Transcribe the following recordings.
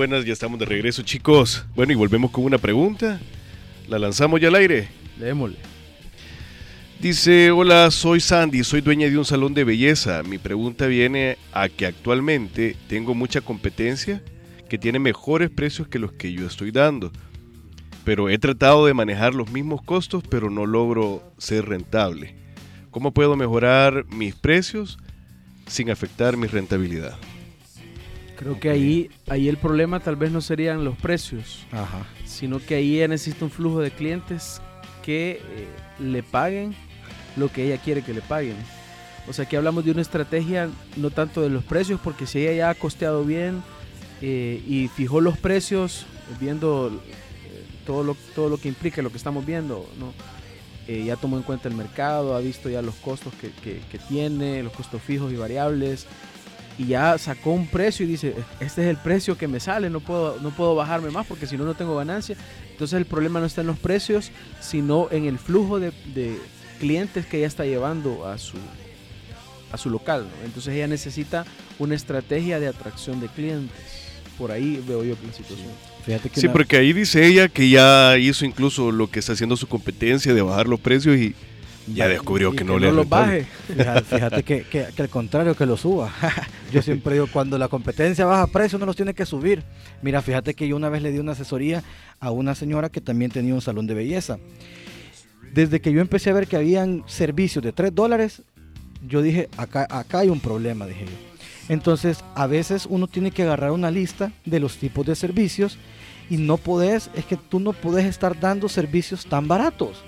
Buenas, ya estamos de regreso, chicos. Bueno, y volvemos con una pregunta. La lanzamos ya al aire. Démosle. Dice, hola, soy Sandy, soy dueña de un salón de belleza. Mi pregunta viene a que actualmente tengo mucha competencia que tiene mejores precios que los que yo estoy dando. Pero he tratado de manejar los mismos costos, pero no logro ser rentable. ¿Cómo puedo mejorar mis precios sin afectar mi rentabilidad? Creo que ahí, ahí el problema tal vez no serían los precios, Ajá. sino que ahí ella necesita un flujo de clientes que eh, le paguen lo que ella quiere que le paguen. O sea, que hablamos de una estrategia no tanto de los precios, porque si ella ya ha costeado bien eh, y fijó los precios, viendo eh, todo, lo, todo lo que implica lo que estamos viendo, ¿no? Eh, ya tomó en cuenta el mercado, ha visto ya los costos que, que- que tiene, los costos fijos y variables, y ya sacó un precio y dice, este es el precio que me sale, no puedo, no puedo bajarme más porque si no, no tengo ganancia. Entonces el problema no está en los precios, sino en el flujo de, de clientes que ella está llevando a su, a su local. ¿no? Entonces ella necesita una estrategia de atracción de clientes. Por ahí veo yo la situación. Fíjate que Sí, una- porque ahí dice ella que ya hizo incluso lo que está haciendo su competencia de bajar los precios y ya descubrió Y que no le es los baje. fíjate, fíjate que, que- que al contrario, que lo suba. yo siempre digo, cuando la competencia baja precio, no los tiene que subir. Mira, fíjate que yo una vez le di una asesoría a una señora que también tenía un salón de belleza. Desde que yo empecé a ver que habían servicios de 3 dólares, yo dije, acá, acá hay un problema, dije yo. Entonces, a veces uno tiene que agarrar una lista de los tipos de servicios y no podés, es que tú no podés estar dando servicios tan baratos.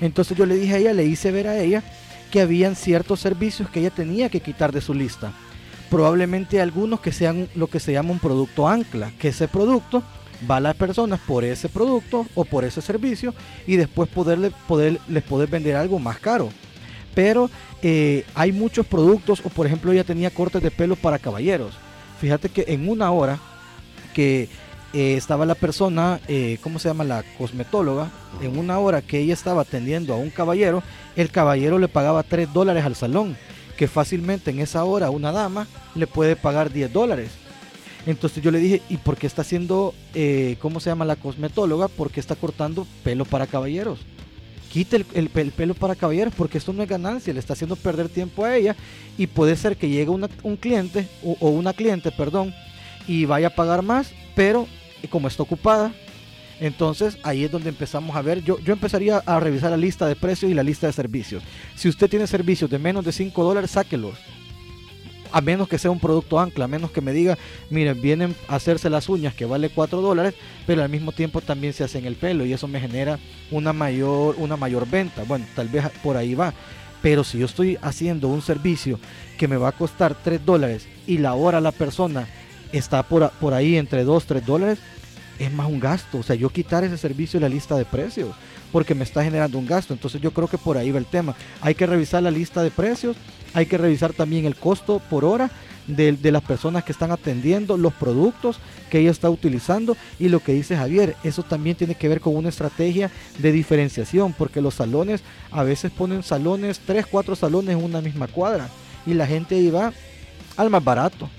Entonces yo le dije a ella, le hice ver a ella que habían ciertos servicios que ella tenía que quitar de su lista. Probablemente algunos que sean lo que se llama un producto ancla, que ese producto va a las personas por ese producto o por ese servicio y después poderle, poder, les poder vender algo más caro. Pero eh, hay muchos productos, o por ejemplo ella tenía cortes de pelo para caballeros. Fíjate que en una hora que eh, estaba la persona, eh, ¿cómo se llama? La cosmetóloga, en una hora que ella estaba atendiendo a un caballero, el caballero le pagaba 3 dólares al salón, que fácilmente en esa hora una dama le puede pagar 10 dólares. Entonces yo le dije, ¿y por qué está haciendo, eh, cómo se llama la cosmetóloga? Porque está cortando pelo para caballeros. Quite el, el- el pelo para caballeros porque esto no es ganancia, le está haciendo perder tiempo a ella y puede ser que llegue un cliente o una cliente, perdón, y vaya a pagar más, pero eh, como está ocupada, entonces ahí es donde empezamos a ver, yo, yo empezaría a revisar la lista de precios y la lista de servicios. Si usted tiene servicios de menos de 5 dólares, sáquelos. A menos que sea un producto ancla, a menos que me diga, miren, vienen a hacerse las uñas que vale 4 dólares, pero al mismo tiempo también se hacen el pelo y eso me genera una mayor, una mayor venta. Bueno, tal vez por ahí va. Pero si yo estoy haciendo un servicio que me va a costar 3 dólares y la hora la persona está por, por ahí entre 2, 3 dólares, es más un gasto. O sea, yo quitar ese servicio de la lista de precios porque me está generando un gasto. Entonces yo creo que por ahí va el tema. Hay que revisar la lista de precios, hay que revisar también el costo por hora de, de las personas que están atendiendo, los productos que ella está utilizando y lo que dice Javier, eso también tiene que ver con una estrategia de diferenciación, porque los salones a veces ponen salones, tres, cuatro salones en una misma cuadra y la gente ahí va al más barato.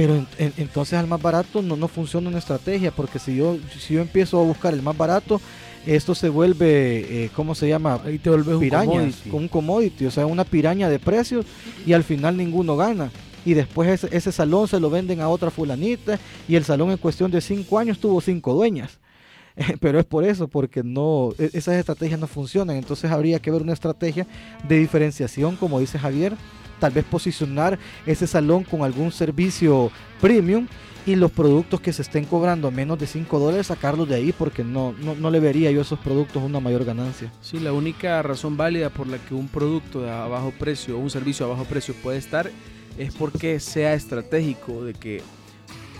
Pero en- en- entonces al más barato no, no funciona una estrategia, porque si yo, si yo empiezo a buscar el más barato, esto se vuelve, eh, ¿cómo se llama? Ahí te vuelves un pirañas, commodity. con un commodity, o sea, una piraña de precios y al final ninguno gana. Y después ese, ese salón se lo venden a otra fulanita y el salón en cuestión de cinco años tuvo cinco dueñas. Pero es por eso, porque no, e- esas estrategias no funcionan. Entonces habría que ver una estrategia de diferenciación, como dice Javier, tal vez posicionar ese salón con algún servicio premium y los productos que se estén cobrando menos de 5 dólares sacarlos de ahí porque no, no, no, le vería yo a esos productos una mayor ganancia. Sí, la única razón válida por la que un producto a bajo precio o un servicio a bajo precio puede estar es porque sea estratégico, de que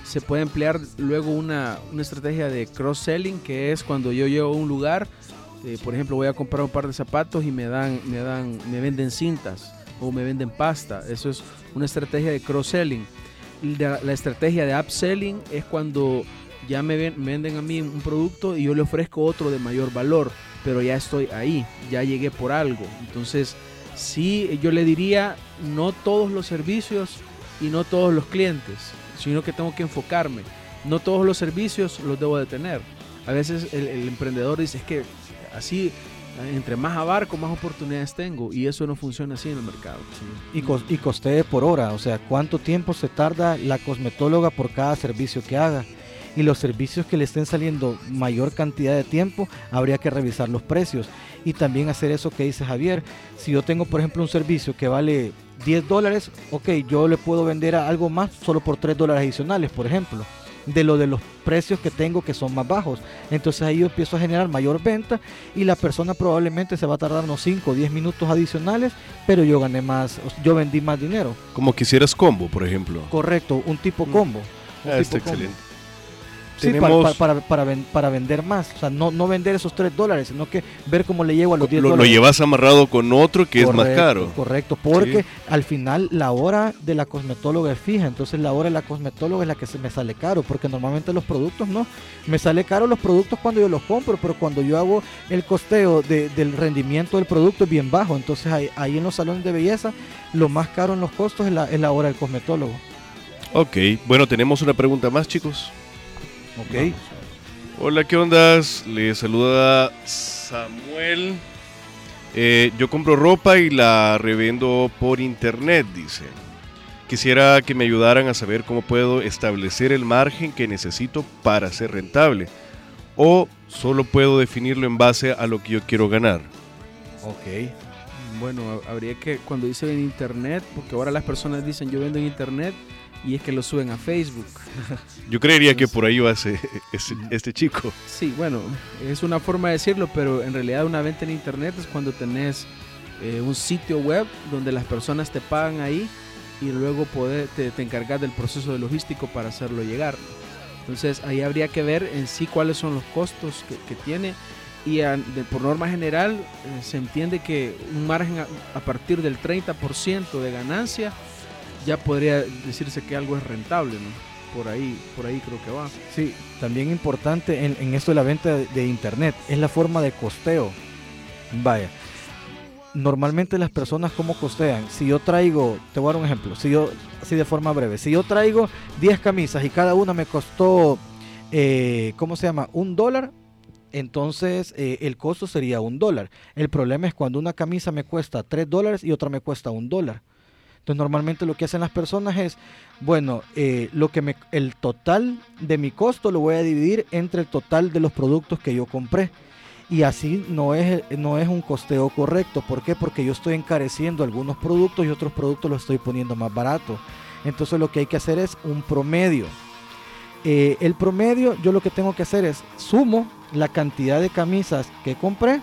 se puede emplear luego una, una estrategia de cross-selling, que es cuando yo llego a un lugar, eh, por ejemplo, voy a comprar un par de zapatos y me dan, me dan, me venden cintas o me venden pasta. Eso es una estrategia de cross-selling la, estrategia de upselling es cuando ya me, venden a mí un producto y yo le ofrezco otro de mayor valor, pero ya estoy ahí, ya llegué por algo. Entonces, sí, yo le diría, no todos los servicios y no todos los clientes, sino que tengo que enfocarme. No todos los servicios los debo de tener. A veces el, el emprendedor dice, es que así entre más abarco, más oportunidades tengo. Y eso no funciona así en el mercado. Y, y costee por hora, o sea, cuánto tiempo se tarda la cosmetóloga por cada servicio que haga. Y los servicios que le estén saliendo mayor cantidad de tiempo, habría que revisar los precios. Y también hacer eso que dice Javier. Si yo tengo, por ejemplo, un servicio que vale 10 dólares, ok, yo le puedo vender algo más solo por 3 dólares adicionales, por ejemplo de lo de los precios que tengo que son más bajos. Entonces ahí yo empiezo a generar mayor venta y la persona probablemente se va a tardar unos 5 o 10 minutos adicionales, pero yo gané más, yo vendí más dinero. Como quisieras combo, por ejemplo. Correcto, un tipo mm. combo. Ah, está excelente. Sí, para, para, para, para, vender más. O sea, no, no vender esos 3 dólares, sino que ver cómo le llevo a los 10 lo, dólares. Lo llevas amarrado con otro que es más caro. Correcto, porque al final la hora de la cosmetóloga es fija. Entonces la hora de la cosmetóloga es la que se me sale caro. Porque normalmente los productos no. Me sale caro los productos cuando yo los compro, pero cuando yo hago el costeo del rendimiento del producto es bien bajo. Entonces ahí, ahí, en los salones de belleza, lo más caro en los costos es la, es la hora del cosmetólogo. Ok, bueno, tenemos una pregunta más, chicos. Ok. Hola, ¿qué ondas? Le saluda Samuel. Eh, yo compro ropa y la revendo por internet, dice. Quisiera que me ayudaran a saber cómo puedo establecer el margen que necesito para ser rentable. O solo puedo definirlo en base a lo que yo quiero ganar. Ok. Bueno, habría que, cuando dice en internet, porque ahora las personas dicen yo vendo en internet, y es que lo suben a Facebook. Yo creería que por ahí va ese, este chico. Sí, bueno, es una forma de decirlo, pero en realidad una venta en internet es cuando tenés eh, un sitio web donde las personas te pagan ahí y luego poder, te, te encargas del proceso de logístico para hacerlo llegar. Entonces ahí habría que ver en sí cuáles son los costos que, tiene y por norma general eh, se entiende que un margen a partir del 30% de ganancia ya podría decirse que algo es rentable, ¿no? Por ahí, por ahí creo que va. Sí, también importante en, esto de la venta de, internet es la forma de costeo. Vaya, normalmente las personas cómo costean. Si yo traigo, te voy a dar un ejemplo, si yo, así de forma breve, si yo traigo 10 camisas y cada una me costó, eh, ¿cómo se llama? Un dólar, entonces eh, el costo sería un dólar. El problema es cuando una camisa me cuesta 3 dólares y otra me cuesta un dólar. Entonces normalmente lo que hacen las personas es, bueno, eh, lo que me, el total de mi costo lo voy a dividir entre el total de los productos que yo compré. Y así no es, no es un costeo correcto. ¿Por qué? Porque yo estoy encareciendo algunos productos y otros productos los estoy poniendo más barato. Entonces lo que hay que hacer es un promedio. Eh, el promedio yo lo que tengo que hacer es sumo la cantidad de camisas que compré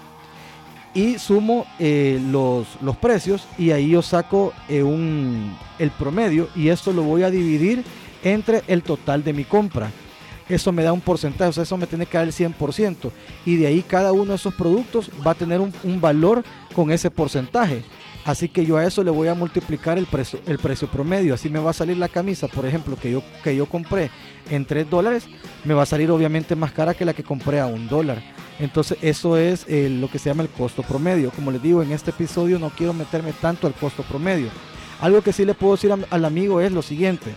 y sumo eh, los, los, precios y ahí yo saco eh, un, el promedio y esto lo voy a dividir entre el total de mi compra. Eso me da un porcentaje, o sea, eso me tiene que dar el 100% y de ahí cada uno de esos productos va a tener un, un valor con ese porcentaje. Así que yo a eso le voy a multiplicar el precio, el precio promedio. Así me va a salir la camisa, por ejemplo, que yo, que yo compré en 3 dólares, me va a salir obviamente más cara que la que compré a un dólar. Entonces eso es eh, lo que se llama el costo promedio. Como les digo, en este episodio no quiero meterme tanto al costo promedio. Algo que sí le puedo decir al amigo es lo siguiente.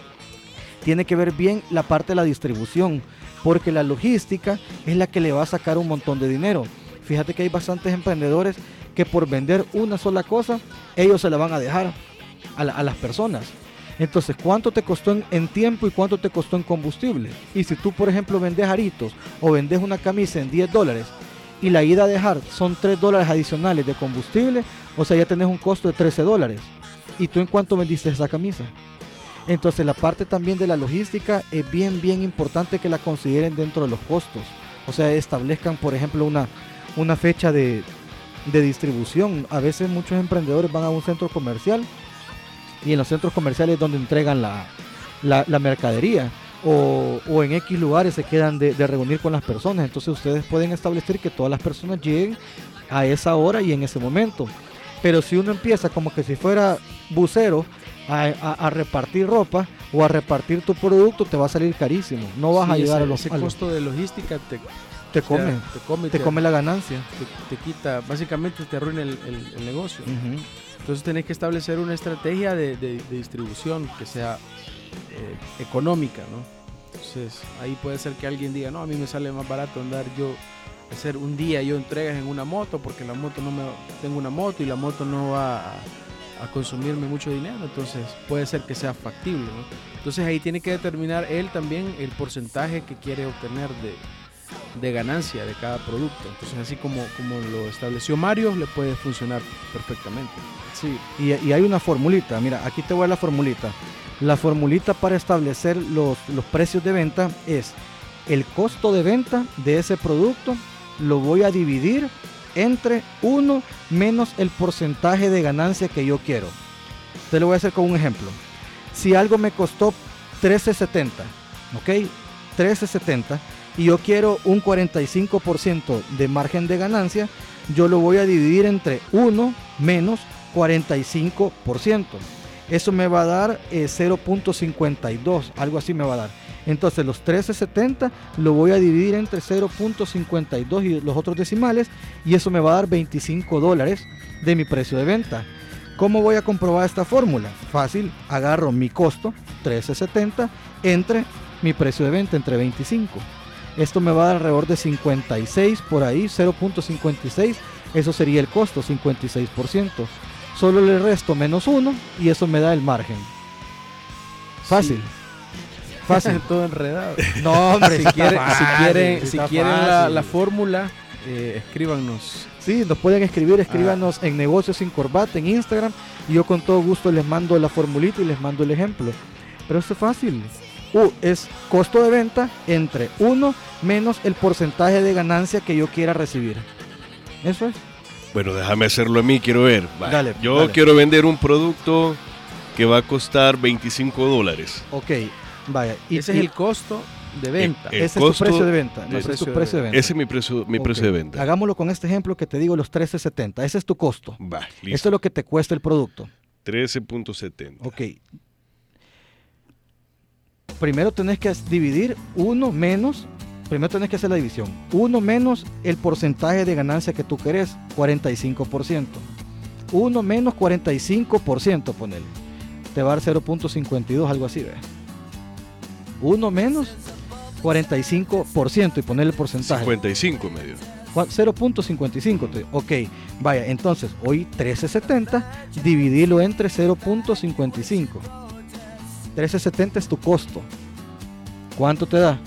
Tiene que ver bien la parte de la distribución, porque la logística es la que le va a sacar un montón de dinero. Fíjate que hay bastantes emprendedores que por vender una sola cosa, ellos se la van a dejar a, a las personas. Entonces, ¿cuánto te costó en, tiempo y cuánto te costó en combustible? Y si tú, por ejemplo, vendes aritos o vendes una camisa en 10 dólares y la ida a dejar son 3 dólares adicionales de combustible, o sea, ya tenés un costo de 13 dólares. ¿Y tú en cuánto vendiste esa camisa? Entonces la parte también de la logística es bien, bien importante que la consideren dentro de los costos. O sea, establezcan, por ejemplo, una, una fecha de, de distribución. A veces muchos emprendedores van a un centro comercial y en los centros comerciales es donde entregan la, la, la mercadería. O, o en X lugares se quedan de, de reunir con las personas. Entonces ustedes pueden establecer que todas las personas lleguen a esa hora y en ese momento. Pero si uno empieza como que si fuera bucero a, a- a repartir ropa o a repartir tu producto, te va a salir carísimo. No vas a llegar ese, a los... ese a los- costo de logística te, te come, te, come, te come la ganancia. te, quita, básicamente te arruina el, el- el negocio. Entonces tenés que establecer una estrategia de, de- de distribución que sea eh, económica, ¿no? Entonces ahí puede ser que alguien diga, no, a mí me sale más barato andar yo, hacer un día yo entregas en una moto porque la moto no me, tengo una moto y la moto no va a, a consumirme mucho dinero, entonces puede ser que sea factible, ¿no? Entonces ahí tiene que determinar él también el porcentaje que quiere obtener de, de ganancia de cada producto. Entonces así como, como lo estableció Mario, le puede funcionar perfectamente. Sí, y, y hay una formulita, mira, aquí te voy a la formulita. La formulita para establecer los, los precios de venta es el costo de venta de ese producto lo voy a dividir entre 1 menos el porcentaje de ganancia que yo quiero. Te lo voy a hacer con un ejemplo. Si algo me costó 13.70, ¿ok? 13.70 y yo quiero un 45% de margen de ganancia, yo lo voy a dividir entre 1 menos 45%. Eso me va a dar eh, 0.52, algo así me va a dar. Entonces los 13.70 lo voy a dividir entre 0.52 y los otros decimales y eso me va a dar 25 dólares de mi precio de venta. ¿Cómo voy a comprobar esta fórmula? Fácil, agarro mi costo, 13.70, entre mi precio de venta, entre 25. Esto me va a dar alrededor de 56 por ahí, 0.56. Eso sería el costo, 56%. Solo le resto menos 1 y eso me da el margen. Fácil. Fácil. Todo enredado. No, hombre, si quieren, si quieren, si está quieren la, fórmula, eh, escríbanos. Sí, nos pueden escribir, escríbanos en Negocios sin Corbata en Instagram y yo con todo gusto les mando la formulita y les mando el ejemplo. Pero esto es fácil. U es costo de venta entre 1 menos el porcentaje de ganancia que yo quiera recibir. Eso es. Bueno, déjame hacerlo a mí, quiero ver. Va. Dale, Yo dale. quiero vender un producto que va a costar 25 dólares. Ok, vaya. Y, Ese y es el costo de venta. el ese es tu precio de venta. No, ese es tu precio de precio de venta. Ese es mi precio, mi precio de venta. Hagámoslo con este ejemplo que te digo, los 13.70. Ese es tu costo. Va, Esto listo. es lo que te cuesta el producto. 13.70. Ok. Primero tenés que dividir 1 menos, primero tenés que hacer la división. 1 menos el porcentaje de ganancia que tú querés, 45%. 1 menos 45%, ponele. Te va a dar 0.52, algo así, ¿ves? 1 menos 45% y ponerle el porcentaje. 55 medio. Cua- 0.55. te- Ok, vaya, entonces hoy 13.70, dividirlo entre 0.55. 13.70 es tu costo. ¿Cuánto te da?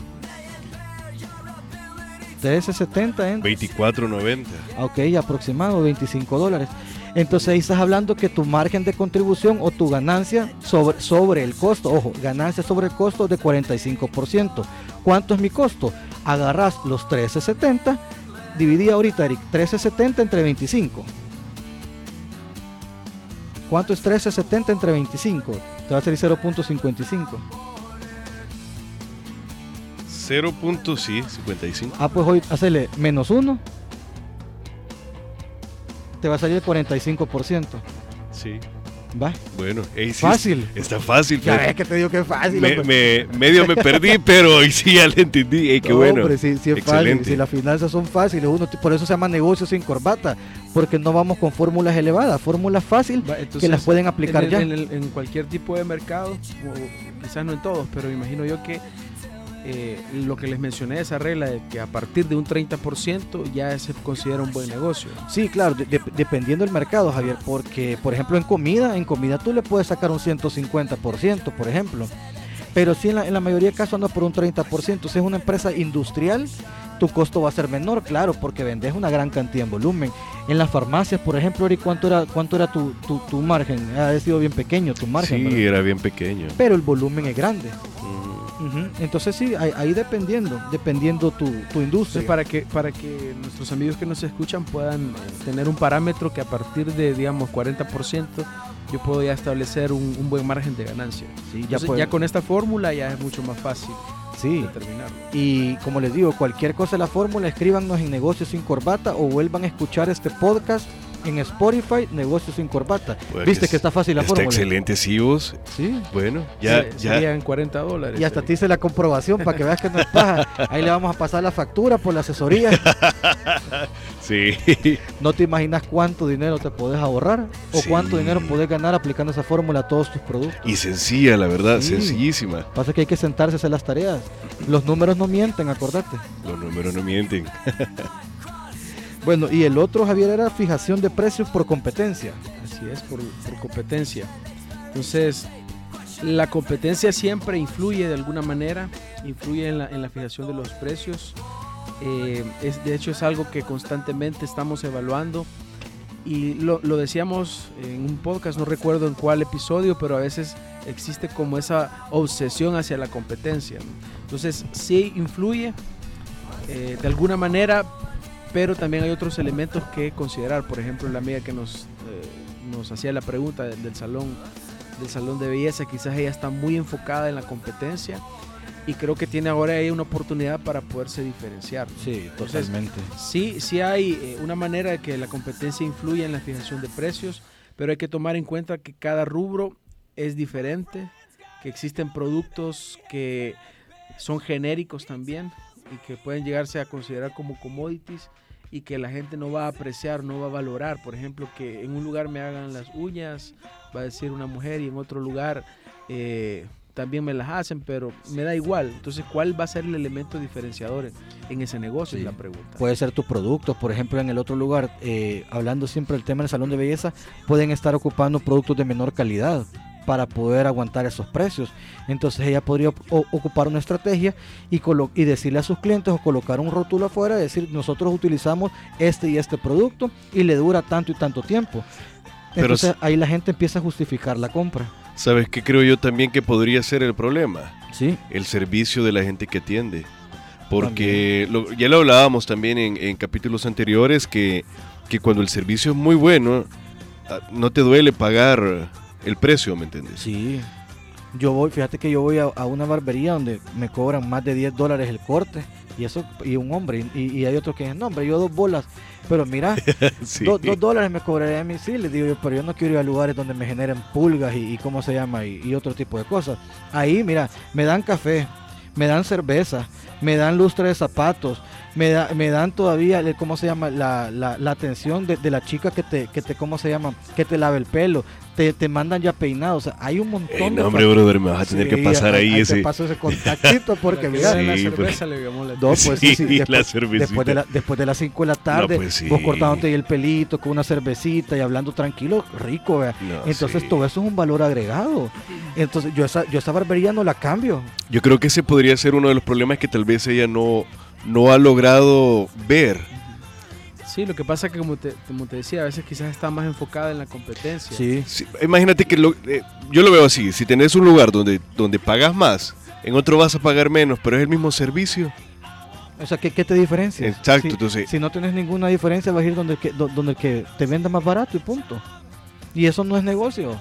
13.70 en... 24.90. Ok, aproximado 25 dólares. Entonces ahí estás hablando que tu margen de contribución o tu ganancia sobre, sobre el costo, ojo, ganancia sobre el costo de 45%. ¿Cuánto es mi costo? Agarras los 13.70, dividí ahorita, Eric, 13.70 entre 25. ¿Cuánto es 13.70 entre 25? Te va a salir 0.55. 0. punto, sí, 55. Ah, pues hoy hacerle menos 1. Te va a salir el 45%. Sí. Va. Bueno, sí, Fácil. Está fácil. Ya ves que te digo que es fácil. me, medio me perdí, pero hoy sí ya le entendí. Ey, qué No, bueno. hombre, sí, sí es fácil. Excelente. Si las finanzas son fáciles, uno, por eso se llama negocio sin corbata, porque no vamos con fórmulas elevadas, fórmulas fáciles que las pueden aplicar en, el- ya. en el- en cualquier tipo de mercado, o quizás no en todos, pero me imagino yo que eh, lo que les mencioné, esa regla de que a partir de un 30% ya se considera un buen negocio. Sí, claro, de- de- dependiendo del mercado, Javier, porque por ejemplo en comida, en comida tú le puedes sacar un 150%, por ejemplo. Pero sí en la, en la mayoría de casos anda por un 30%. Si es una empresa industrial, tu costo va a ser menor, claro, porque vendes una gran cantidad en volumen. En las farmacias, por ejemplo, Eri, ¿cuánto era, cuánto era tu, tu, tu margen? Ha sido bien pequeño tu margen. Sí, ¿verdad? era bien pequeño. Pero el volumen es grande. Mm. Entonces sí, ahí, ahí dependiendo, dependiendo tu, tu industria. Entonces, para que, para que nuestros amigos que nos escuchan puedan eh, tener un parámetro que a partir de, digamos, 40%, yo puedo ya establecer un, un buen margen de ganancia. Sí, ya Entonces, puede- ya con esta fórmula ya es mucho más fácil sí. determinarlo. Y como les digo, cualquier cosa de la fórmula, escríbanos en Negocios sin Corbata o vuelvan a escuchar este podcast en Spotify, Negocios sin Corbata. Pues Viste es- que está fácil la Está fórmula. excelente, sí, vos. Sí. Bueno, ya, Se- ya. Serían 40 dólares. Y hasta eh. te hice la comprobación para que veas que no es paja. Ahí le vamos a pasar la factura por la asesoría. Sí. No te imaginas cuánto dinero te podés ahorrar o Sí. cuánto dinero podés ganar aplicando esa fórmula a todos tus productos. y sencilla, la verdad, Sí. sencillísima. Pasa que hay que sentarse a hacer las tareas. Los números no mienten, acordate. Los números no mienten. Bueno, y el otro, Javier, era fijación de precios por competencia. Así es, por, por competencia. Entonces, la competencia siempre influye de alguna manera, influye en la, en la fijación de los precios. Eh, es, de hecho, es algo que constantemente estamos evaluando. Y lo, lo decíamos en un podcast, no recuerdo en cuál episodio, pero a veces existe como esa obsesión hacia la competencia. Entonces, sí influye eh, de alguna manera, pero también hay otros elementos que considerar. Por ejemplo, la amiga que nos, eh, nos hacía la pregunta del, del salón del salón de belleza, quizás ella está muy enfocada en la competencia y creo que tiene ahora ahí una oportunidad para poderse diferenciar. Sí, Entonces, totalmente. Sí, sí hay eh, una manera de que la competencia influya en la fijación de precios, pero hay que tomar en cuenta que cada rubro es diferente, que existen productos que son genéricos también y que pueden llegarse a considerar como commodities y que la gente no va a apreciar, no va a valorar. Por ejemplo, que en un lugar me hagan las uñas, va a decir una mujer, y en otro lugar eh, también me las hacen, pero me da igual. Entonces, ¿cuál va a ser el elemento diferenciador en, ese negocio? Sí. Es la pregunta. Puede ser tus productos, por ejemplo, en el otro lugar, eh, hablando siempre del tema del salón de belleza, pueden estar ocupando productos de menor calidad para poder aguantar esos precios. Entonces ella podría ocupar una estrategia y, decirle a sus clientes o colocar un rótulo afuera, decir nosotros utilizamos este y este producto y le dura tanto y tanto tiempo. Pero Entonces s- ahí la gente empieza a justificar la compra. ¿Sabes qué creo yo también que podría ser el problema? Sí, El servicio de la gente que atiende. Porque lo- ya lo hablábamos también en, en capítulos anteriores que, que cuando el servicio es muy bueno, ah, no te duele pagar el precio, ¿me entiendes? sí. Yo voy, fíjate que yo voy a, a una barbería donde me cobran más de 10 dólares el corte y eso y un hombre y, y hay otros que dicen, no hombre, yo dos bolas, pero mira, Sí. do- dos dólares me cobraré a mí, sí, les digo yo, pero yo no quiero ir a lugares donde me generen pulgas y, y cómo se llama y, y otro tipo de cosas. Ahí, mira, me dan café, me dan cerveza, me dan lustre de zapatos, me, da, me dan todavía, ¿cómo se llama? La, la, la atención de, de la chica que te, que te, ¿cómo se llama? Que te lave el pelo, te, te mandan ya peinado, o sea, hay un montón Ey, de... no, hombre, brother, me vas a tener Sí, que pasar ahí, te ese. paso ese contactito porque mira, vende la Sí, pues. cerveza le la No, pues sí, sí, Sí, después, la cervecita. después de la, después de las 5 de la tarde, pues sí. vos cortándote ahí el pelito con una cervecita y hablando tranquilo, rico, vea. No, Entonces sí. todo eso es un valor agregado. Entonces yo esa, yo esa barbería no la cambio. Yo creo que ese podría ser uno de los problemas que tal vez ella no, no ha logrado ver. Sí, lo que pasa es que como te, como te decía, a veces quizás está más enfocada en la competencia. Sí. Sí, imagínate que lo- eh, yo lo veo así, si tenés un lugar donde, donde pagas más, en otro vas a pagar menos, pero es el mismo servicio. O sea, ¿qué, qué te diferencia? Exacto, Si, entonces- si no tienes ninguna diferencia, vas a ir donde, el que, do- donde el que te venda más barato y punto. Y eso no es negocio.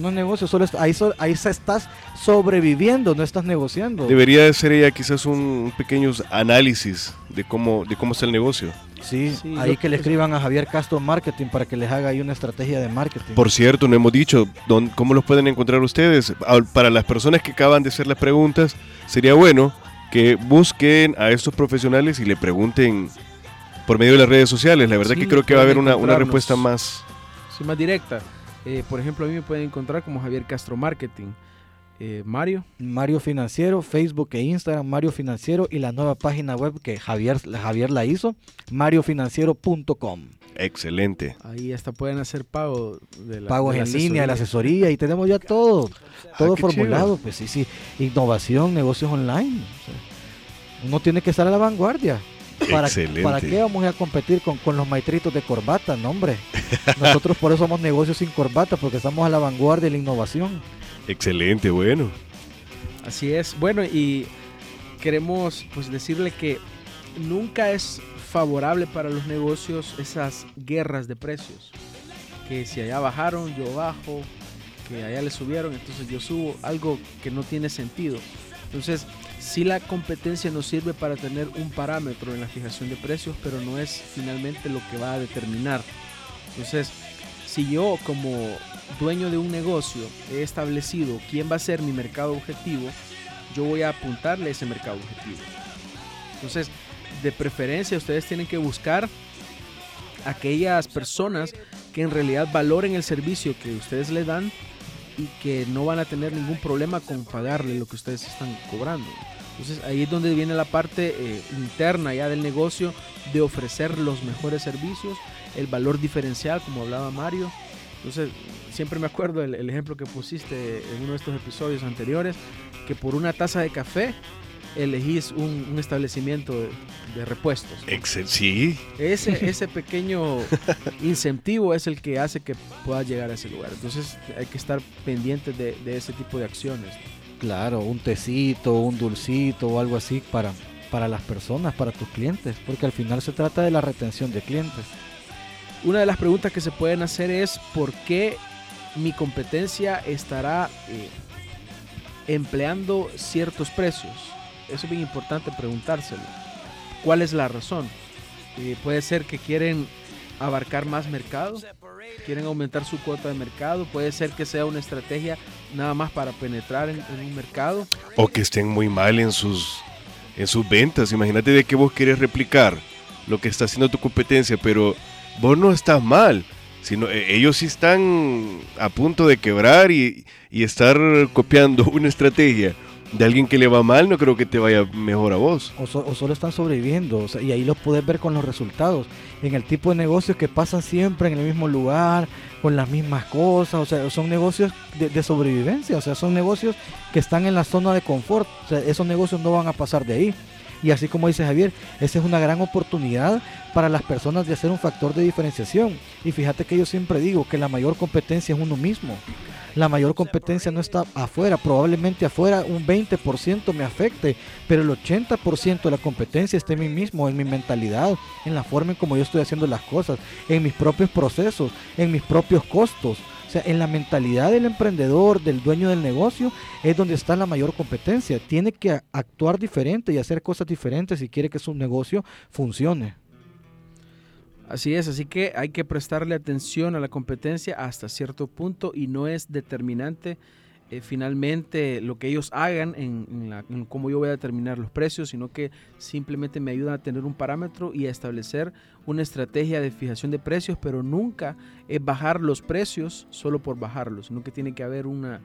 No es negocio, solo es- ahí, so- ahí se estás sobreviviendo, no estás negociando. Debería de ser ella quizás un, pequeño análisis de cómo, de cómo está el negocio. Sí, Sí, ahí que le escriban a Javier Castro Marketing para que les haga ahí una estrategia de marketing. Por cierto, no hemos dicho dónde- cómo los pueden encontrar ustedes. Para las personas que acaban de hacer las preguntas, sería bueno que busquen a estos profesionales y le pregunten por medio de las redes sociales. La verdad Sí, que creo que va a haber una, una respuesta más... Sí, más directa. Eh, por ejemplo, a mí me pueden encontrar como Javier Castro Marketing. Eh, Mario, Mario Financiero, Facebook e Instagram, Mario Financiero y la nueva página web que Javier, Javier la hizo, mariofinanciero.com. Excelente. ahí hasta pueden hacer pago de la Pagos de la en línea, la asesoría. asesoría y tenemos ya todo, todo Ah, qué formulado, pues sí, sí, innovación, negocios online. o sea, uno tiene que estar a la vanguardia. ¿Para, Excelente. ¿Para qué vamos a ir a competir con, con los maestritos de corbata? No, hombre. Nosotros por eso somos negocios sin corbata, porque estamos a la vanguardia de la innovación. Excelente, bueno. Así es. Bueno, y queremos pues decirle que nunca es favorable para los negocios esas guerras de precios. Que si allá bajaron, yo bajo, que allá le subieron, entonces yo subo, algo que no tiene sentido. Entonces, sí la competencia nos sirve para tener un parámetro en la fijación de precios, pero no es finalmente lo que va a determinar. Entonces, si yo como dueño de un negocio he establecido quién va a ser mi mercado objetivo, yo voy a apuntarle ese mercado objetivo. Entonces, de preferencia, ustedes tienen que buscar aquellas personas que en realidad valoren el servicio que ustedes les dan y que no van a tener ningún problema con pagarle lo que ustedes están cobrando. Entonces ahí es donde viene la parte eh, interna ya del negocio de ofrecer los mejores servicios, el valor diferencial, como hablaba Mario. Entonces siempre me acuerdo el, el ejemplo que pusiste en uno de estos episodios anteriores, que por una taza de café elegís un, un establecimiento de, de repuestos. Excel, sí. Ese, ese pequeño incentivo es el que hace que pueda llegar a ese lugar. Entonces hay que estar pendientes de, de ese tipo de acciones. Claro, un tecito, un dulcito o algo así para, para las personas, para tus clientes, porque al final se trata de la retención de clientes. Una de las preguntas que se pueden hacer es por qué mi competencia estará eh, empleando ciertos precios. Eso es bien importante preguntárselo. ¿Cuál es la razón? Eh, puede ser que quieren abarcar más mercado, quieren aumentar su cuota de mercado, puede ser que sea una estrategia nada más para penetrar en, en un mercado. O que estén muy mal en sus, en sus ventas. Imagínate de que vos quieres replicar lo que está haciendo tu competencia, pero vos no estás mal. Sino, eh, ellos sí están a punto de quebrar y, y estar copiando una estrategia de alguien que le va mal, no creo que te vaya mejor a vos. O, so- o solo están sobreviviendo, o sea, y ahí lo puedes ver con los resultados, en el tipo de negocios que pasan siempre en el mismo lugar, con las mismas cosas, o sea, son negocios de, de sobrevivencia, o sea, son negocios que están en la zona de confort, o sea, esos negocios no van a pasar de ahí. Y así como dice Javier, esa es una gran oportunidad para las personas de hacer un factor de diferenciación. Y fíjate que yo siempre digo que la mayor competencia es uno mismo. La mayor competencia no está afuera, probablemente afuera un 20% me afecte, pero el 80% de la competencia está en mí mismo, en mi mentalidad, en la forma en como yo estoy haciendo las cosas, en mis propios procesos, en mis propios costos. O sea, en la mentalidad del emprendedor, del dueño del negocio, es donde está la mayor competencia. Tiene que actuar diferente y hacer cosas diferentes si quiere que su negocio funcione. Así es, así que hay que prestarle atención a la competencia hasta cierto punto y no es determinante eh, finalmente lo que ellos hagan en, en la- en cómo yo voy a determinar los precios, sino que simplemente me ayudan a tener un parámetro y a establecer una estrategia de fijación de precios, pero nunca es bajar los precios solo por bajarlos, sino que tiene que haber una,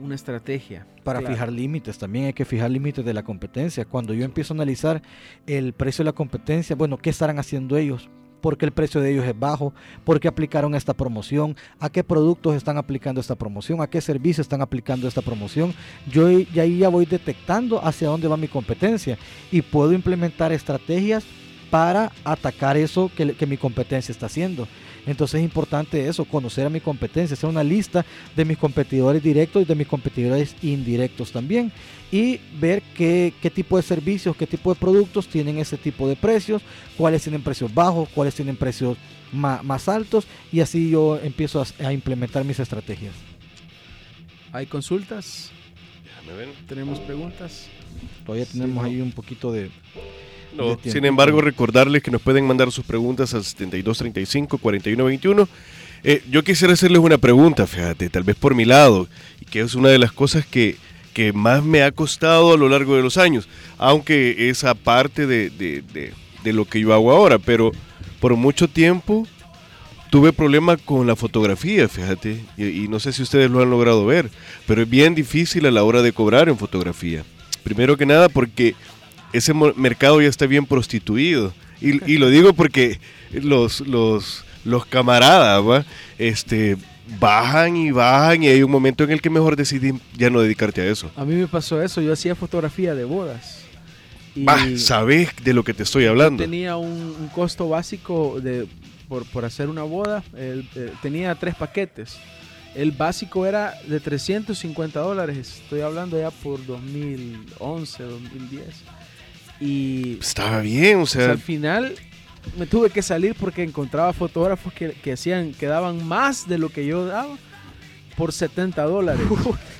una estrategia. Para Claro. fijar límites, también hay que fijar límites de la competencia. Cuando yo empiezo a analizar el precio de la competencia, bueno, ¿qué estarán haciendo ellos? ¿Por qué el precio de ellos es bajo? ¿Por qué aplicaron esta promoción? ¿A qué productos están aplicando esta promoción? ¿A qué servicios están aplicando esta promoción? Yo y ahí ya voy detectando hacia dónde va mi competencia y puedo implementar estrategias para atacar eso que, que mi competencia está haciendo. Entonces es importante eso, conocer a mi competencia, hacer una lista de mis competidores directos y de mis competidores indirectos también. Y ver qué, qué tipo de servicios, qué tipo de productos tienen ese tipo de precios, cuáles tienen precios bajos, cuáles tienen precios más, altos. Y así yo empiezo a, a implementar mis estrategias. ¿Hay consultas? Déjame ver. ¿Tenemos preguntas? Todavía Sí, tenemos no. ahí un poquito de... No, sin embargo, recordarles que nos pueden mandar sus preguntas al 7235-4121. Eh, yo quisiera hacerles una pregunta, fíjate, tal vez por mi lado, y que es una de las cosas que, que más me ha costado a lo largo de los años, aunque es aparte de, de, de- de lo que yo hago ahora, pero por mucho tiempo tuve problema con la fotografía, fíjate, y, y no sé si ustedes lo han logrado ver, pero es bien difícil a la hora de cobrar en fotografía. Primero que nada porque ese mercado ya está bien prostituido. Y, y lo digo porque los, los, los camaradas ¿va? este, bajan y bajan y hay un momento en el que mejor decidí ya no dedicarte a eso. A mí me pasó eso, yo hacía fotografía de bodas. Y Bah, sabés de lo que te estoy hablando. tenía un, un costo básico de, por, por hacer una boda. eh, tenía tres paquetes. El básico era de 350 dólares. Estoy hablando ya por 2011, 2010. Y Estaba bien, o sea, al final me tuve que salir porque encontraba fotógrafos que, que hacían, que daban más de lo que yo daba por 70 dólares.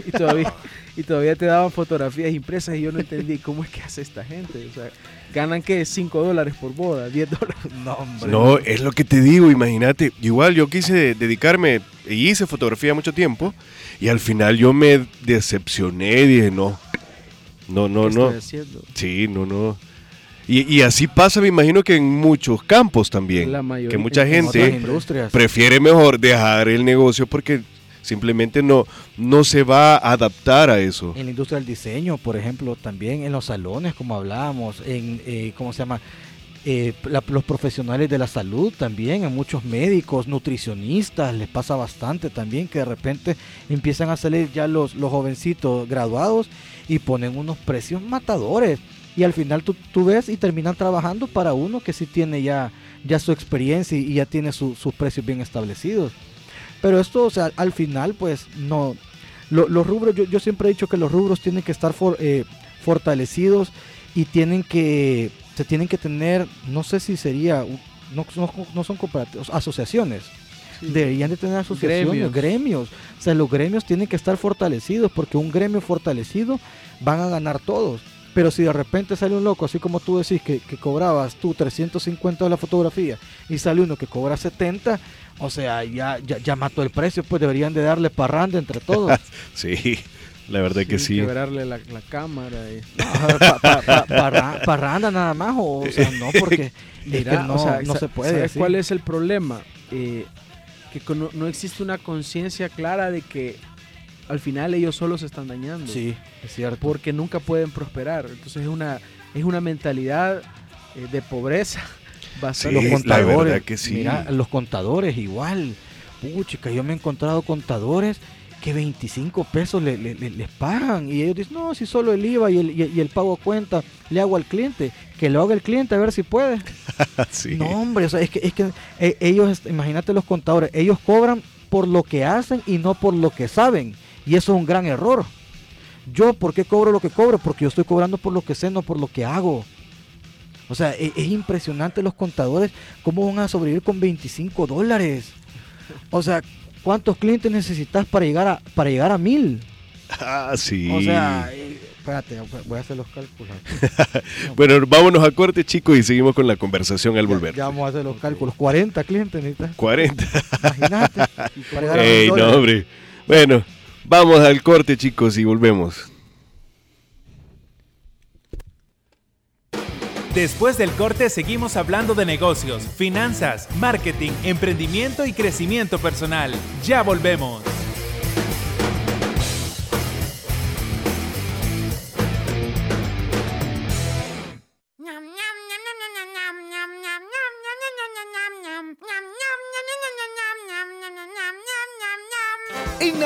y, todavía, y todavía te daban fotografías impresas y yo no entendí cómo es que hace esta gente. O sea, ganan que 5 dólares por boda, 10 dólares. No, hombre. no, es lo que te digo, imagínate. Igual yo quise dedicarme y hice fotografía mucho tiempo y al final yo me decepcioné y dije, no, no, no, ¿Qué no. estoy haciendo? Sí, no, no. Y, y así pasa, me imagino que en muchos campos también. La mayoría- que mucha gente prefiere mejor dejar el negocio porque simplemente no, no se va a adaptar a eso. En la industria del diseño, por ejemplo, también en los salones, como hablábamos, en, eh, ¿cómo se llama? Eh, los profesionales de la salud también, a muchos médicos, nutricionistas, les pasa bastante también que de repente empiezan a salir ya los, los jovencitos graduados y ponen unos precios matadores. Y al final tú, tú ves y terminan trabajando para uno que sí tiene ya, ya su experiencia y, ya tiene su- sus precios bien establecidos. Pero esto, o sea, al final, pues no, lo- los rubros, yo, siempre he dicho que los rubros tienen que estar eh, fortalecidos y tienen que, se tienen que tener, no sé si sería, no, no, no son cooperativas, asociaciones. Sí. Deberían de tener asociaciones, Gremios. gremios. O sea, los gremios tienen que estar fortalecidos porque un gremio fortalecido van a ganar todos. Pero si de repente sale un loco, así como tú decís, que, que cobrabas tú 350 de la fotografía y sale uno que cobra 70, o sea, ya, ya, ya mató el precio, pues deberían de darle parranda entre todos. Sí, la verdad que sí. Quebrarle la, la cámara. y- No, pa- pa- pa- parra- parranda nada más, o, o sea, no, porque Mira, no, o sea, no se puede. ¿Sabes así. cuál es el problema? Eh, que con- no, no existe una conciencia clara de que al final ellos solo se están dañando. Sí, es cierto. Porque nunca pueden prosperar. Entonces es una, es una mentalidad eh, de pobreza. Sí, los la contadores, verdad que sí. mira, los contadores igual. Puchica, yo me he encontrado contadores que 25 pesos le- le- le- les pagan y ellos dicen, no, si solo el IVA y el, y y el pago cuenta le hago al cliente, que lo haga el cliente a ver si puede. Sí. No, hombre, o sea, es que, es que eh, ellos, imagínate los contadores, ellos cobran por lo que hacen y no por lo que saben. Y eso es un gran error. Yo, ¿por qué cobro lo que cobro? Porque yo estoy cobrando por lo que sé, no por lo que hago. O sea, e- es, impresionante los contadores, cómo van a sobrevivir con 25 dólares. O sea, ¿cuántos clientes necesitas para llegar a, para llegar a mil? Ah, sí. O sea, espérate, voy a hacer los cálculos. Bueno, vámonos a corte, chicos, y seguimos con la conversación al volver. Ya, vamos a hacer los cálculos. 40 clientes necesitas. 40. Imagínate. Ey, no, hombre. Bueno, vamos al corte, chicos, y volvemos. Después del corte seguimos hablando de negocios, finanzas, marketing, emprendimiento y crecimiento personal. Ya volvemos.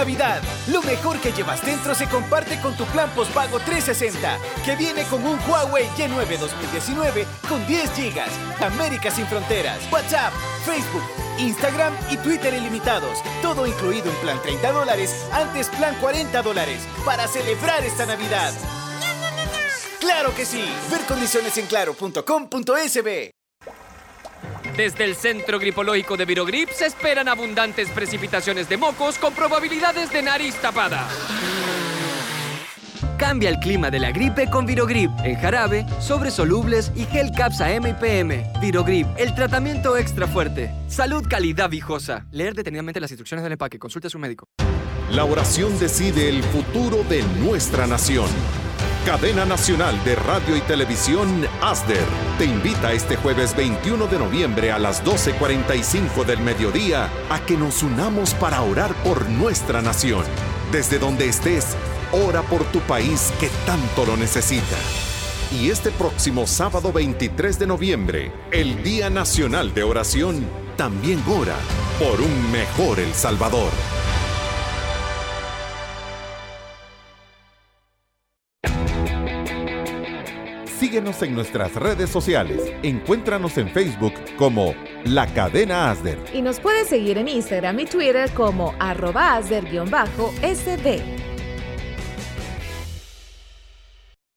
Navidad, lo mejor que llevas dentro se comparte con tu plan postpago 360, que viene con un Huawei Y9 2019 con 10 GB, América sin fronteras, WhatsApp, Facebook, Instagram y Twitter ilimitados. Todo incluido en plan 30 dólares, antes plan 40 dólares, para celebrar esta Navidad. ¡Claro que sí! Ver condiciones en claro.com.sb. Desde el Centro Gripológico de Virogrip se esperan abundantes precipitaciones de mocos con probabilidades de nariz tapada. Cambia el clima de la gripe con Virogrip, en jarabe, sobres solubles y gel capsa M y PM. Virogrip, el tratamiento extra fuerte. Salud, calidad viejosa. Leer detenidamente las instrucciones del empaque. Consulte a su médico. La oración decide el futuro de nuestra nación. Cadena Nacional de Radio y Televisión, ASDER, te invita este jueves 21 de noviembre a las 12.45 del mediodía a que nos unamos para orar por nuestra nación. Desde donde estés, ora por tu país que tanto lo necesita. Y este próximo sábado 23 de noviembre, el Día Nacional de Oración, también ora por un mejor El Salvador. Síguenos en nuestras redes sociales. Encuéntranos en Facebook como La Cadena Asder. Y nos puedes seguir en Instagram y Twitter como arroba asder-sd.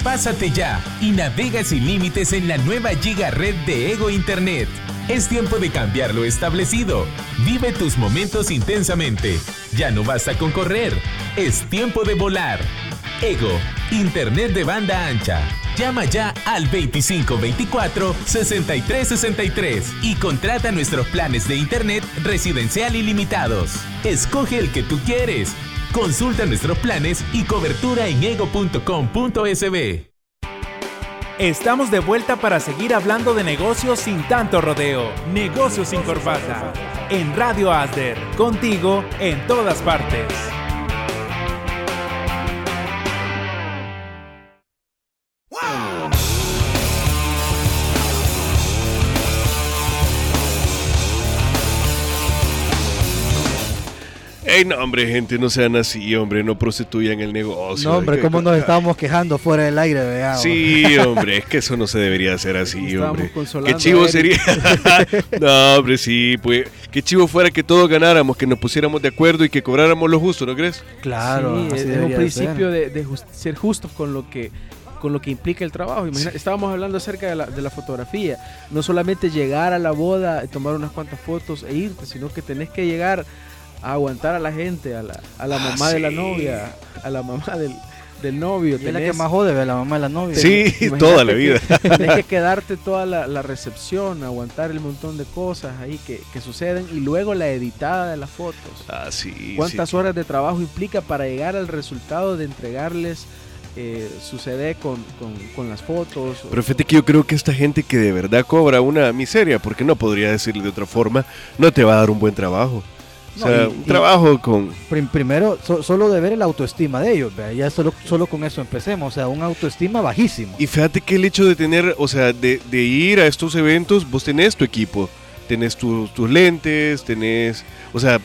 Pásate ya y navega sin límites en la nueva Giga Red de Ego Internet. Es tiempo de cambiar lo establecido. Vive tus momentos intensamente. Ya no basta con correr. Es tiempo de volar. Ego, Internet de banda ancha. Llama ya al 2524-6363 y contrata nuestros planes de Internet residencial ilimitados. Escoge el que tú quieres. Consulta nuestros planes y cobertura en ego.com.sb. Estamos de vuelta para seguir hablando de negocios sin tanto rodeo. Negocios sin corbata. En Radio Asder. Contigo en todas partes. Ey, no, hombre, gente, no sean así, hombre, no prostituyan el negocio. No, hombre, cómo nos estábamos quejando fuera del aire, vea. Sí, hombre, es que eso no se debería hacer así, hombre. consolando Qué chivo sería. no, hombre, sí, pues. Qué chivo fuera que todos ganáramos, que nos pusiéramos de acuerdo y que cobráramos lo justo, ¿no crees? Claro, Sí, así es, es un ser. principio de, de just- ser justos con lo que con lo que implica el trabajo. Imagina- estábamos hablando acerca de la, de la fotografía. No solamente llegar a la boda, y tomar unas cuantas fotos e irte, sino que tenés que llegar a aguantar a la gente, a la, a la Ah, mamá de la novia, a la mamá del, del novio. Y es la que más jode, ve, la mamá de la novia. Sí, imagínate toda la que vida. Tenés que quedarte toda la, la recepción, aguantar el montón de cosas ahí que, que suceden y luego la editada de las fotos. Ah, sí. ¿Cuántas sí. horas de trabajo implica para llegar al resultado de entregarles eh, su CD con, con- con las fotos? Pero fíjate que yo creo que esta gente que de verdad cobra una miseria, porque no podría decirle de otra forma, no te va a dar un buen trabajo. O sea, y- un trabajo con... Prim- primero, so- solo de ver el autoestima de ellos, ya solo, solo con eso empecemos, o sea, un autoestima bajísimo. Y fíjate que el hecho de tener, o sea, de, de ir a estos eventos, vos tenés tu equipo, tenés tu- tus lentes, tenés, o sea,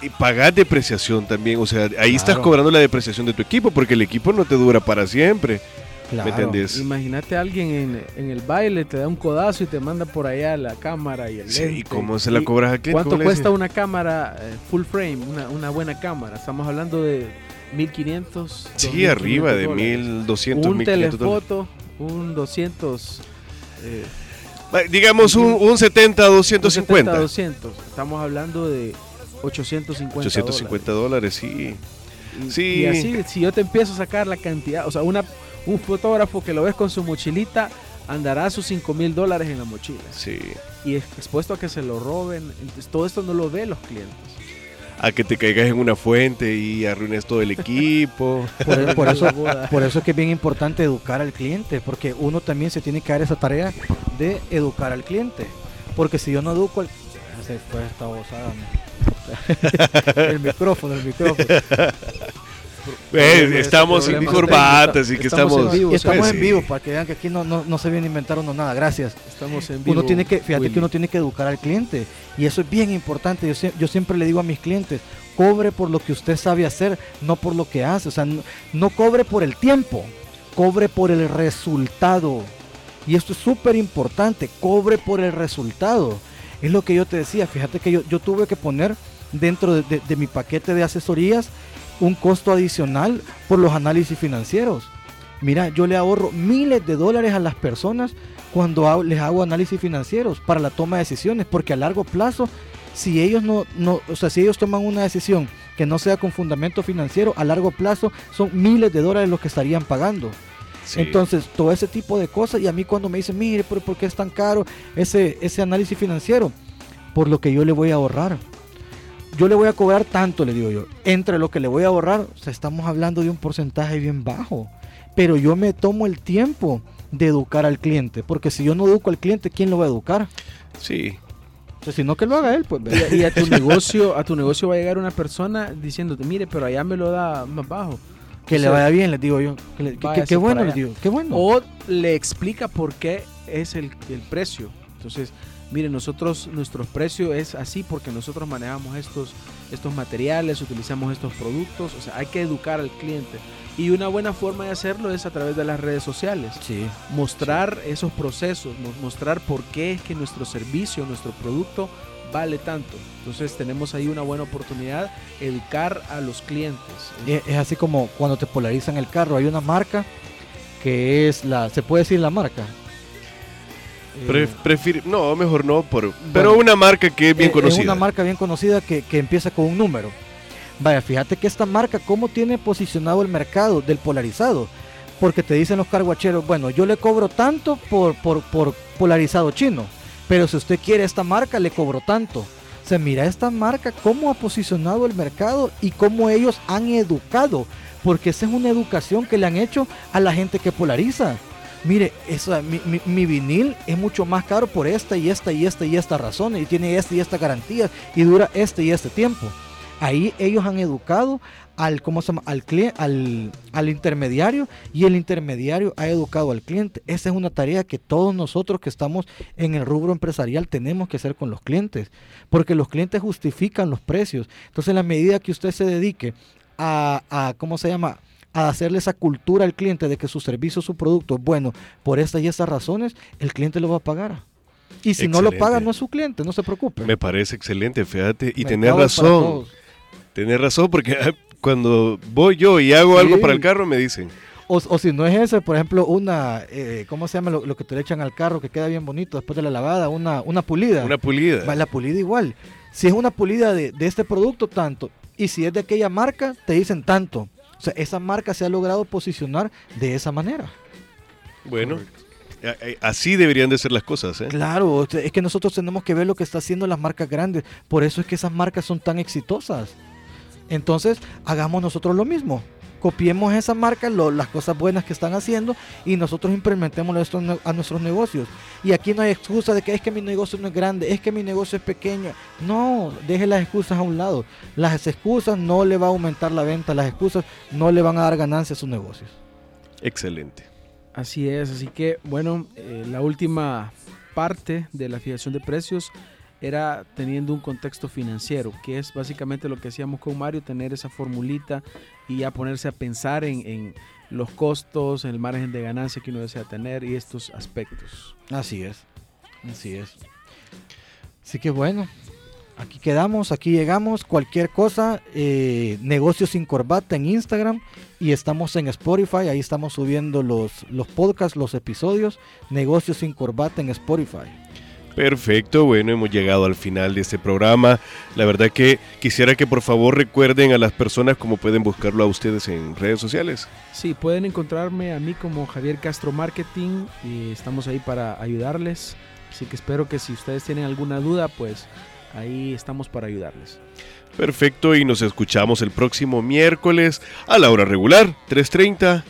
y pagás depreciación también, o sea, ahí estás cobrando la depreciación de tu equipo, porque el equipo no te dura para siempre, Claro. ¿me entendés? Imagínate a alguien en, en el baile, te da un codazo y te manda por allá la cámara y el Sí, lente. ¿y cómo se la cobras a? ¿Cuánto ¿Cómo le cuesta una cámara eh, full frame, una, una buena cámara? Estamos hablando de 1500. Sí, 2500 arriba de dólares. 1200, Un 1500 dólares. telefoto, un 200. eh, Digamos un, un 70, 250. 70, 200. Estamos hablando de 850. 850 dólares, sí. Y, Sí. y así, si yo te empiezo a sacar la cantidad, o sea, una, un fotógrafo que lo ves con su mochilita andará a sus 5 mil dólares en la mochila. Sí. Y es expuesto a que se lo roben. Entonces, todo esto no lo ven los clientes. A que te caigas en una fuente y arruines todo el equipo. Por, por eso, por eso es que es bien importante educar al cliente, porque uno también se tiene que dar esa tarea de educar al cliente. Porque si yo no educo al... Se fue esta bozada, el micrófono, el micrófono. Eh, estamos sin problema corbata, así técnico. que Estamos estamos... en vivo, Y estamos pues, en sí. para que vean que aquí no, no, no se viene a inventar uno nada. Gracias. Estamos en vivo. Uno tiene que, fíjate Willy. que uno tiene que educar al cliente y eso es bien importante. Yo, sie- yo siempre le digo a mis clientes, cobre por lo que usted sabe hacer, no por lo que hace. O sea, no, no cobre por el tiempo, cobre por el resultado. Y esto es súper importante, cobre por el resultado. Es lo que yo te decía, fíjate que yo, yo tuve que poner dentro de, de- de mi paquete de asesorías un costo adicional por los análisis financieros. Mira, yo le ahorro miles de dólares a las personas cuando hago- les hago análisis financieros para la toma de decisiones, porque a largo plazo, si ellos no, no, o sea, si ellos toman una decisión que no sea con fundamento financiero, a largo plazo son miles de dólares los que estarían pagando. Sí. Entonces, todo ese tipo de cosas, y a mí cuando me dicen, mire, pero ¿por qué es tan caro ese, ese análisis financiero? Por lo que yo le voy a ahorrar. Yo le voy a cobrar tanto, le digo yo. Entre lo que le voy a ahorrar, o sea, estamos hablando de un porcentaje bien bajo. Pero yo me tomo el tiempo de educar al cliente, porque si yo no educo al cliente, ¿quién lo va a educar? Sí. O sea, si no que lo haga él, pues. Y a, y a tu negocio, a tu negocio va a llegar una persona diciéndote, mire, pero allá me lo da más bajo. Que O le sea, vaya bien, les digo yo. Que, le- que- que- bueno, les digo. Qué bueno. O le explica por qué es el, el precio. Entonces, Miren, nosotros, nuestro precio es así porque nosotros manejamos estos, estos materiales, utilizamos estos productos, o sea, hay que educar al cliente. Y una buena forma de hacerlo es a través de las redes sociales. Sí. Mostrar esos procesos, mo- mostrar por qué es que nuestro servicio, nuestro producto vale tanto. Entonces tenemos ahí una buena oportunidad, educar a los clientes. Es, es así como cuando te polarizan el carro, hay una marca que es la, ¿se puede decir la marca? Eh, prefir- no, mejor no, por, pero una marca que es bien Eh, conocida. Es una marca bien conocida que, que empieza con un número. Vaya, fíjate que esta marca, ¿cómo tiene posicionado el mercado del polarizado? Porque te dicen los carguacheros, bueno, yo le cobro tanto por, por, por polarizado chino, pero si usted quiere esta marca, le cobro tanto. O sea, mira esta marca, cómo ha posicionado el mercado y cómo ellos han educado, porque esa es una educación que le han hecho a la gente que polariza. Mire, esa, mi, mi- mi vinil es mucho más caro por esta y esta y esta y esta razón y tiene esta y esta garantía y dura este y este tiempo. Ahí ellos han educado al, ¿cómo se llama? al, al, al intermediario y el intermediario ha educado al cliente. Esa es una tarea que todos nosotros que estamos en el rubro empresarial tenemos que hacer con los clientes, porque los clientes justifican los precios. Entonces, en la medida que usted se dedique a, a ¿cómo se llama? A hacerle esa cultura al cliente de que su servicio, su producto es bueno por estas y estas razones, el cliente lo va a pagar. Y si no lo paga, no es su cliente, no se preocupe. Me parece excelente, fíjate. Y para razón. Tenés razón, porque ah, cuando voy yo y hago algo para el carro, me dicen. O, o si no es ese, por ejemplo, una, eh, ¿cómo se llama lo, lo que te le echan al carro que queda bien bonito después de la lavada? Una, una pulida. Una pulida. La pulida igual. Si es una pulida de, de este producto, tanto. Y si es de aquella marca, te dicen tanto. O sea, esa marca se ha logrado posicionar de esa manera. Bueno, a- a- así deberían de ser las cosas, ¿eh? Claro, es que nosotros tenemos que ver lo que está haciendo las marcas grandes. Por eso es que esas marcas son tan exitosas. Entonces, hagamos nosotros lo mismo. Copiemos esa marca, lo- las cosas buenas que están haciendo y nosotros implementemos esto a nuestros negocios. Y aquí no hay excusa de que es que mi negocio no es grande, es que mi negocio es pequeño. No, deje las excusas a un lado. Las excusas no le va a aumentar la venta, las excusas no le van a dar ganancia a sus negocios. Excelente. Así es, así que bueno, eh, la última parte de la fijación de precios era teniendo un contexto financiero, que es básicamente lo que hacíamos con Mario, tener esa formulita y ya ponerse a pensar en, los costos, el margen de ganancia que uno desea tener y estos aspectos. Así es, así es. Así que bueno, aquí quedamos, aquí llegamos. Cualquier cosa, eh, Negocios sin Corbata en Instagram y estamos en Spotify. Ahí estamos subiendo los, los podcasts, los episodios. Negocios sin Corbata en Spotify. Perfecto, bueno, hemos llegado al final de este programa. La verdad que quisiera que por favor recuerden a las personas cómo pueden buscarlo a ustedes en redes sociales. Sí, pueden encontrarme a mí como Javier Castro Marketing y estamos ahí para ayudarles. Así que espero que si ustedes tienen alguna duda, pues ahí estamos para ayudarles. Perfecto, y nos escuchamos el próximo miércoles a la hora regular, 3.30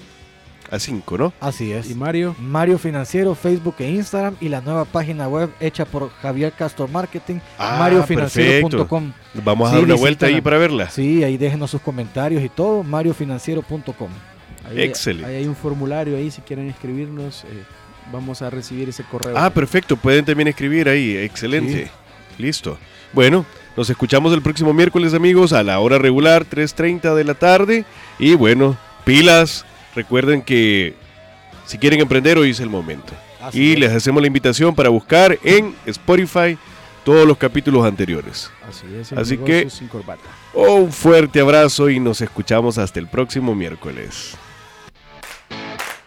a 5, ¿no? Así es. Y Mario, Mario Financiero, Facebook e Instagram y la nueva página web hecha por Javier Castro Marketing, Ah, mariofinanciero.com. Vamos a Sí, dar una vuelta ahí para verla. Sí, ahí déjenos sus comentarios y todo, mariofinanciero.com. Excelente. ahí hay un formulario ahí si quieren escribirnos. eh, vamos a recibir ese correo. Ah, perfecto, pueden también escribir ahí, excelente. Listo. Bueno, nos escuchamos el próximo miércoles, amigos, a la hora regular, 3.30 de la tarde. Y bueno, pilas, recuerden que si quieren emprender, hoy es el momento. Así y es. les hacemos la invitación para buscar en Spotify todos los capítulos anteriores. Así es. así que- sin corbata. Un fuerte abrazo y nos escuchamos hasta el próximo miércoles.